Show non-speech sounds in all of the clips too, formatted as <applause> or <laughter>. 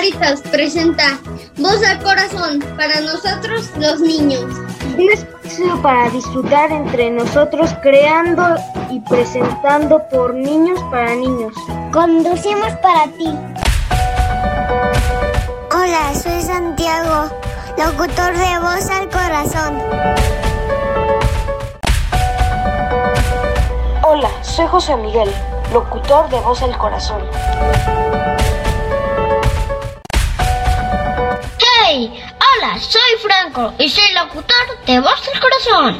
Margaritas presenta Voz al Corazón para nosotros los niños. Un espacio para disfrutar entre nosotros creando y presentando por niños para niños. Conducimos para ti. Hola, soy Santiago, locutor de Voz al Corazón. Hola, soy José Miguel, locutor de Voz al Corazón. Hola, soy Franco y soy locutor de Voz al Corazón.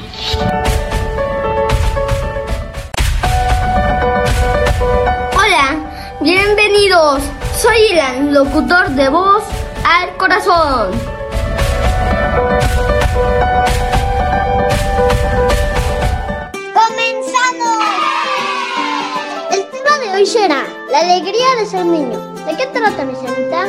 Hola, bienvenidos. Soy Ilan, locutor de Voz al Corazón. ¡Comenzamos! El tema de hoy será la alegría de ser niño. ¿De qué trata, mi señorita?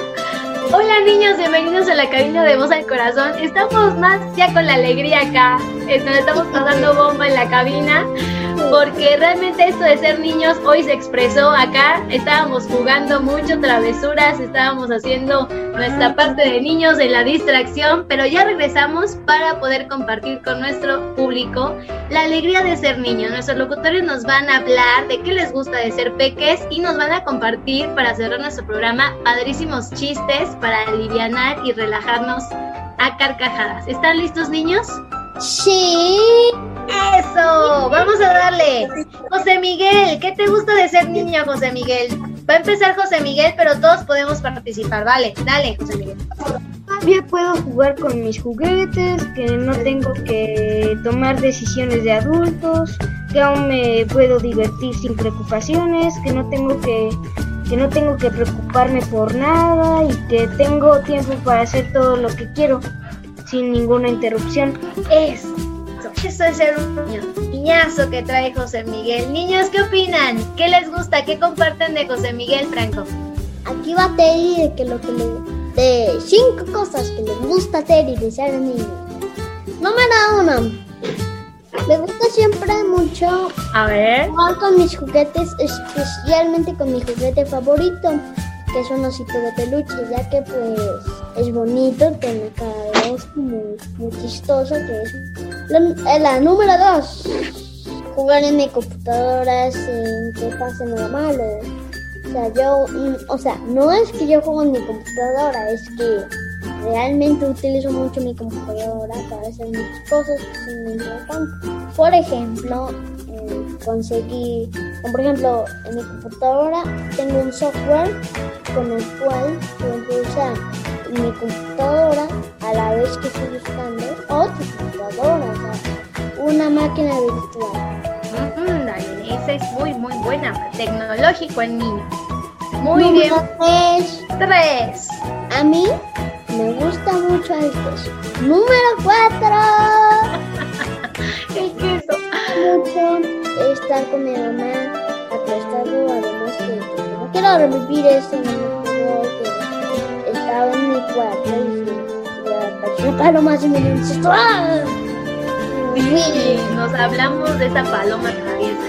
Hola niños, bienvenidos a la cabina de Voz al Corazón. Estamos más ya con la alegría acá. Nos estamos pasando bomba en la cabina porque realmente esto de ser niños hoy se expresó acá. Estábamos jugando mucho travesuras, estábamos haciendo nuestra parte de niños en la distracción, pero ya regresamos para poder compartir con nuestro público la alegría de ser niños. Nuestros locutores nos van a hablar de qué les gusta de ser peques y nos van a compartir para cerrar nuestro programa padrísimos chistes para alivianar y relajarnos a carcajadas. ¿Están listos niños? Sí. Eso, vamos a darle. José Miguel, ¿qué te gusta de ser niño, José Miguel? Va a empezar José Miguel, pero todos podemos participar. Vale, dale, José Miguel. Todavía puedo jugar con mis juguetes, que no tengo que tomar decisiones de adultos, que aún me puedo divertir sin preocupaciones, que no tengo que que no tengo que preocuparme por nada y que tengo tiempo para hacer todo lo que quiero sin ninguna interrupción. Eso, eso es ser un niño. Niñazo que trae José Miguel. Niños, ¿qué opinan? ¿Qué les gusta? ¿Qué comparten de José Miguel Franco? Aquí va a te de que lo que le de cinco cosas que les gusta hacer y de ser niño. Número uno. Me gusta siempre mucho A ver. jugar con mis juguetes, especialmente con mi juguete favorito, que es un osito de peluche, ya que pues es bonito, tiene cada vez muy, muy chistoso, que es la, eh, la número dos. Jugar en mi computadora sin que pase nada malo. O sea, yo, mm, o sea, no es que yo juego en mi computadora, es que realmente utilizo mucho mi computadora para hacer muchas cosas que son importantes. Por ejemplo, eh, conseguí, por ejemplo, en mi computadora tengo un software con el cual puedo usar mi computadora a la vez que estoy buscando máquina virtual. Mm, dale, esa es muy, muy buena. Tecnológico en niño. Muy Número bien. tres, Tres. A mí me gusta mucho estos. Número 4. <laughs> ¿Qué es eso? Mucho estar con mi mamá acostado. Además que no quiero revivir eso. No que estaba en mi cuarto y ya apareció paloma y me dice ¡Ah! Sí, nos hablamos de esa paloma traviesa.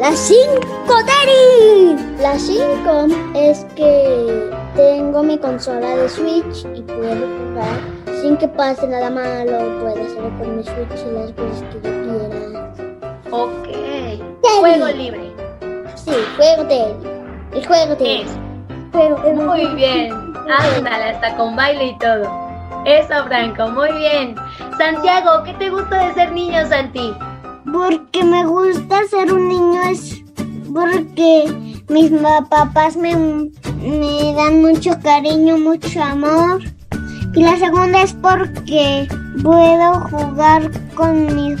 Las 5, Terry. Las 5 es que tengo mi consola de Switch y puedo jugar sin que pase nada malo. Puedo hacerlo con mi Switch y las veces que yo quiera. Ok. Juego libre. Sí, juego de El juego de de Muy bien. Ándale, hasta con baile y todo. Eso, Franco, muy bien. Santiago, ¿qué te gusta de ser niño, Santi? Porque me gusta ser un niño es porque mis papás me, me dan mucho cariño, mucho amor. Y la segunda es porque puedo jugar con mis,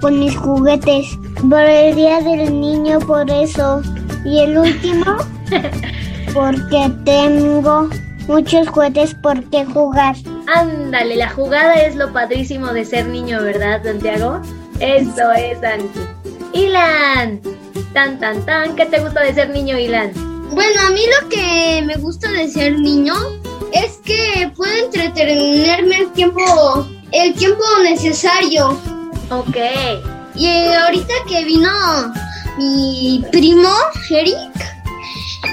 con mis juguetes. Por el día del niño, por eso. Y el último, <laughs> porque tengo muchos juguetes por qué jugar. Ándale, la jugada es lo padrísimo de ser niño, ¿verdad, Santiago? Eso es, Santi. Ilan, tan, tan, tan, ¿qué te gusta de ser niño, Ilan? Bueno, a mí lo que me gusta de ser niño es que puedo entretenerme el tiempo, el tiempo necesario. Ok. Y ahorita que vino mi primo, Eric,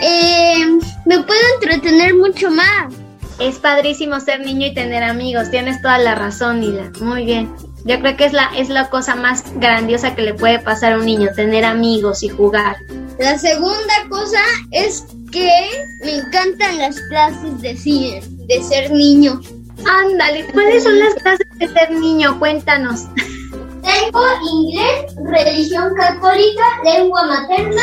eh, me puedo entretener mucho más. Es padrísimo ser niño y tener amigos. Tienes toda la razón, Nila. Muy bien. Yo creo que es la, es la cosa más grandiosa que le puede pasar a un niño, tener amigos y jugar. La segunda cosa es que me encantan las clases de cine, de ser niño. Ándale, ¿cuáles son las clases de ser niño? Cuéntanos. Tengo inglés, religión católica, lengua materna,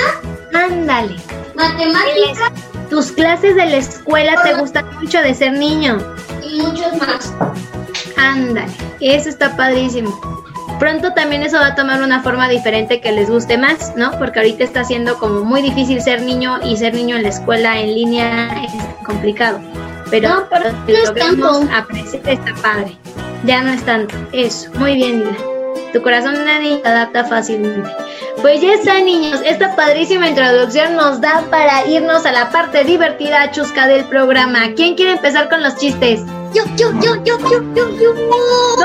Ándale. matemáticas Tus clases de la escuela te gustan mucho de ser niño. y muchos más. Ándale, eso está padrísimo. Pronto también eso va a tomar una forma diferente que les guste más, ¿no? Porque ahorita está siendo como muy difícil ser niño y ser niño en la escuela en línea es complicado. Pero, No, pero lo no que es logramos tanto. apreciar está padre. Ya no es tanto. Eso, muy bien, Lila. Tu corazón nadie adapta fácilmente. Pues ya está, niños. Esta padrísima introducción nos da para irnos a la parte divertida, chusca del programa. ¿Quién quiere empezar con los chistes? Yo, yo, yo, yo, yo, yo, yo.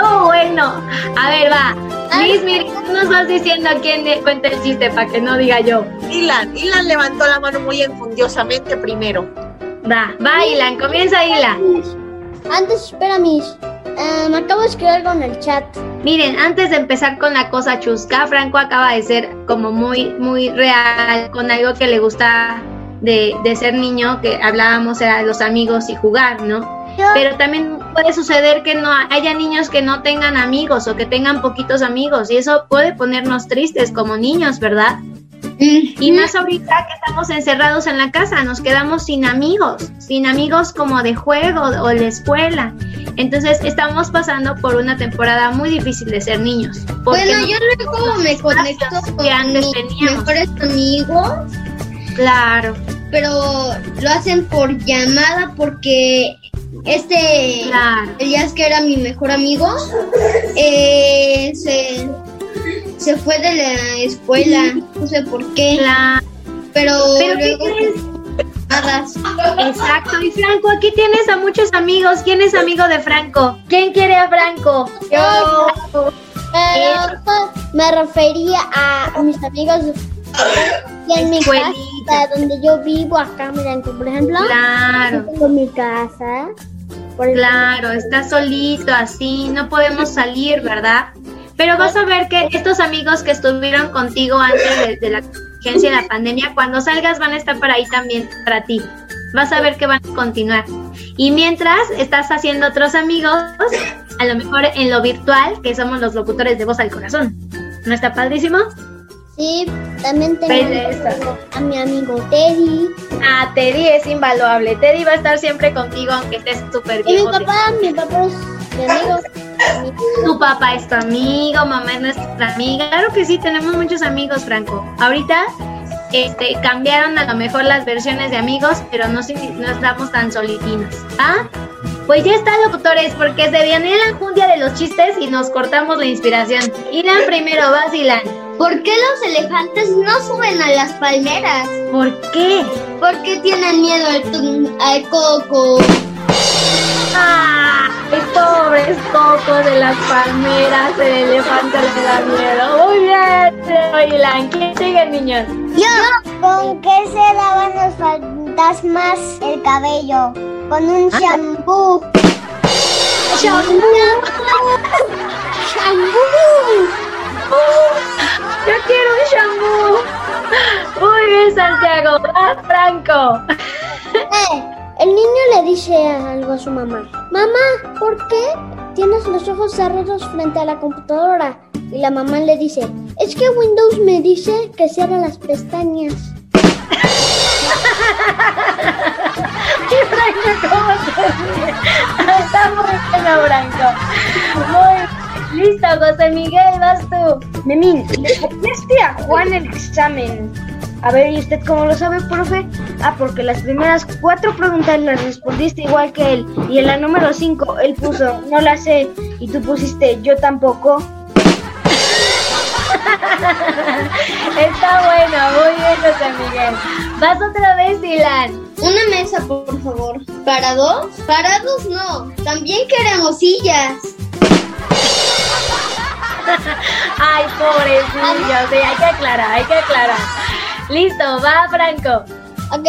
No, bueno. A ver, va. Liz, mira, tú nos vas diciendo a quién le cuenta el chiste para que no diga yo. Ilan, Ilan levantó la mano muy enfundiosamente primero. Va, va, Ilan, comienza Ilan. Antes, espera, mis. Eh, me acabo de escribir algo en el chat. Miren, antes de empezar con la cosa chusca, Franco acaba de ser como muy, muy real con algo que le gusta de, de ser niño, que hablábamos era de los amigos y jugar, ¿no? Pero también puede suceder que no haya niños que no tengan amigos o que tengan poquitos amigos y eso puede ponernos tristes como niños, ¿verdad? Y más ahorita que estamos encerrados en la casa, nos quedamos sin amigos, sin amigos como de juego o de escuela. Entonces estamos pasando por una temporada muy difícil de ser niños. Bueno, no- yo luego me conecto con mis mejores amigos, Claro, pero lo hacen por llamada porque este claro. Elías, que era mi mejor amigo, eh, se, se fue de la escuela, no sé por qué, claro. pero, Pero ¿qué luego. Exacto. Y Franco, aquí tienes a muchos amigos. ¿Quién es amigo de Franco? ¿Quién quiere a Franco? Yo, Pero pues, me refería a mis amigos y en mi casa, donde yo vivo acá, miren, por ejemplo, Claro. tengo mi casa. Por Claro, estás solito así, no podemos salir, ¿verdad? Pero vas a ver que estos amigos que estuvieron contigo antes de, de la contingencia de la pandemia, cuando salgas van a estar por ahí también para ti. Vas a ver que van a continuar. Y mientras estás haciendo otros amigos, a lo mejor en lo virtual, que somos los locutores de voz al corazón. ¿No está padrísimo? Sí, también tengo a mi amigo Teddy. Ah, Teddy es invaluable. Teddy va a estar siempre contigo aunque estés súper Y mi papá, mi papá es mi amigo. Tu papá es tu amigo, mamá es nuestra amiga. Claro que sí, tenemos muchos amigos, Franco. Ahorita este, cambiaron a lo mejor las versiones de amigos, pero no, no estamos tan solitinos. ¿Ah? Pues ya está, locutores, porque se viene la jundia de los chistes y nos cortamos la inspiración. Ilan primero, vas, Ilan. ¿por qué los elefantes no suben a las palmeras? ¿Por qué? Porque tienen miedo al, al coco. ¡Ah! Pobres cocos de las palmeras, el elefante le da miedo. Muy bien, Ilan. ¿Quién sigue, niños? Yo, ¿con qué se lavan los fantasmas el cabello? Con un shampoo. Yo quiero un shampoo. Muy bien, Santiago. Vas, Franco. El niño le dice algo a su mamá. Mamá, ¿por qué tienes los ojos cerrados frente a la computadora? Y la mamá le dice, es que Windows me dice que cierra las pestañas. <laughs> Y Franco, ¿cómo se ríe? Está muy bueno, Franco. Muy. Listo, José Miguel, vas tú. Memín, le copiaste a Juan el examen. A ver, ¿y usted cómo lo sabe, profe? Ah, porque las primeras cuatro preguntas las respondiste igual que él. Y en la número cinco, él puso, no la sé. Y tú pusiste, yo tampoco. <laughs> Está bueno, muy bien, José Miguel. Vas otra vez, Dylan. Una mesa, por favor. ¿Para dos? Para dos no. También queremos sillas. <laughs> Ay, pobrecillos, sí, hay que aclarar, hay que aclarar. Listo, va, Franco. Ok,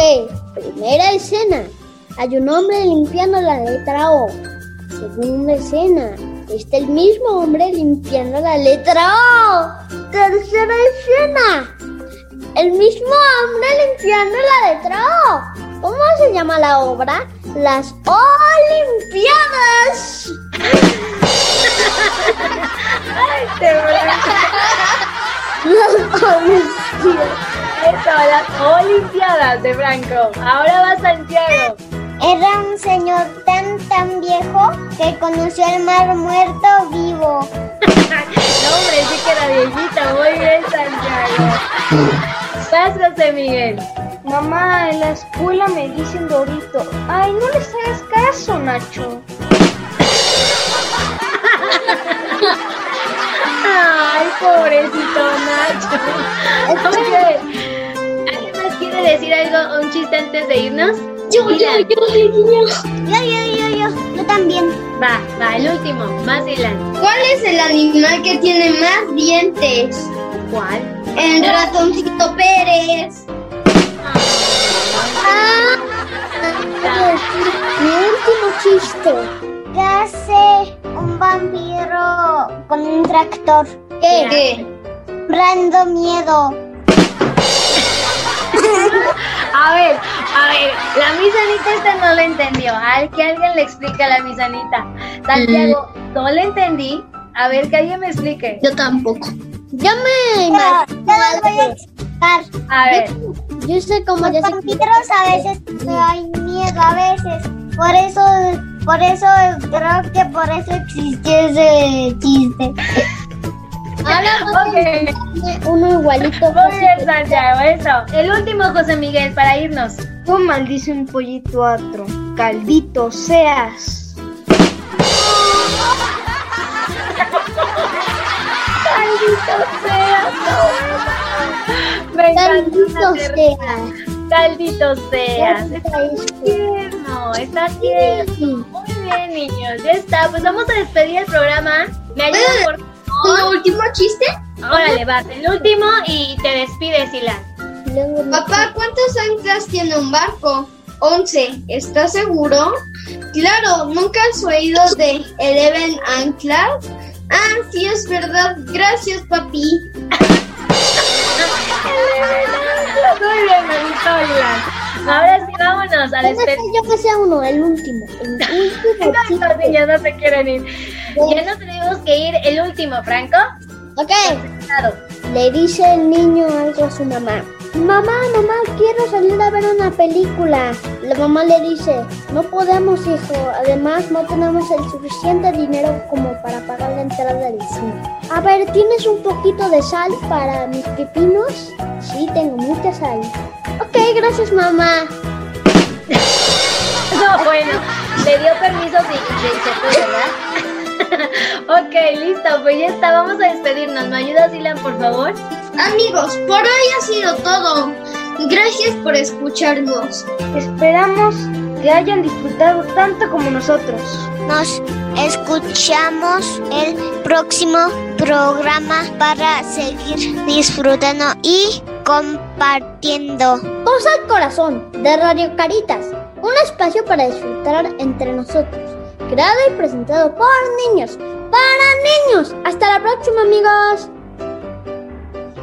primera escena. Hay un hombre limpiando la letra O. Segunda escena. Está el mismo hombre limpiando la letra O. Tercera escena. El mismo hombre limpiando la letra O. ¿Cómo se llama la obra? Las Olimpiadas. <laughs> Las Olimpiadas. Eso, las Olimpiadas de Franco. Ahora va Santiago. Era un señor tan tan viejo que conoció el mar muerto vivo. <laughs> No, hombre, sí que era viejita. Muy bien, Santiago. Vas, José Miguel. Mamá, en la escuela me dicen Dorito. Ay, no les hagas caso, Nacho. <laughs> Ay, pobrecito Nacho. Ok. ¿Alguien más quiere decir algo, un chiste antes de irnos? Yo, yo, yo, yo, yo. Yo, yo, yo, yo, yo también. Va, va, el último. Más Dylan. ¿Cuál es el animal que tiene más dientes? ¿Cuál? El ratoncito Pérez. Ah, Mi último chiste. ¿Qué hace un vampiro con un tractor? ¿Qué? ¿Qué? Brando miedo. Misanita esta no la entendió. Al que alguien le explique a la misanita. Santiago, no la entendí. A ver, que alguien me explique. Yo tampoco. Yo me Yo, imagino. yo les voy a explicar. A ver, Yo sé cómo Los vampiros a veces hay miedo, a veces. Por eso, por eso creo que por eso existió ese chiste. Ahora <laughs> ok. voy a uno igualito. Muy bien, Santiago, eso. El último, José Miguel, para irnos. ¿Cómo maldice un pollito a otro? Caldito seas. Caldito sea, Me Caldito esa sea. risa. Caldito seas. Está tierno, está tierno. Muy bien, niños. Ya está. Pues vamos a despedir el programa. ¿Me ayudan por ¿Un favor? último chiste? Órale, vas. El último y te despides, Ilan. Papá, ¿cuántos anclas tiene un barco? Once. ¿Estás seguro? Claro, ¿nunca has oído de Eleven Anclas? Ah, sí, es verdad. Gracias, papi. Muy bien, me gustó, Ilan. Ahora sí, vámonos a despedir. yo que sea uno, el último. El <laughs> último Los chiste. niños no se quieren ir. Ya nos tenemos que ir. El último, Franco. Ok. Le dice el niño algo a su mamá. Mamá, mamá, quiero salir a ver una película. La mamá le dice, no podemos, hijo. Además, no tenemos el suficiente dinero como para pagar la entrada del cine. A ver, ¿tienes un poquito de sal para mis pepinos? Sí, tengo mucha sal. Ok, gracias, mamá. <laughs> No, bueno, le dio permiso fue, ¿verdad? <laughs> ok, listo, pues ya está, vamos a despedirnos. ¿Me ayudas, Ilan, por favor? Amigos, por hoy ha sido todo. Gracias por escucharnos. Esperamos que hayan disfrutado tanto como nosotros. Nos escuchamos el próximo programa para seguir disfrutando y compartiendo. Voz al corazón de Radio Caritas, un espacio para disfrutar entre nosotros, creado y presentado por niños, para niños. Hasta la próxima, amigos.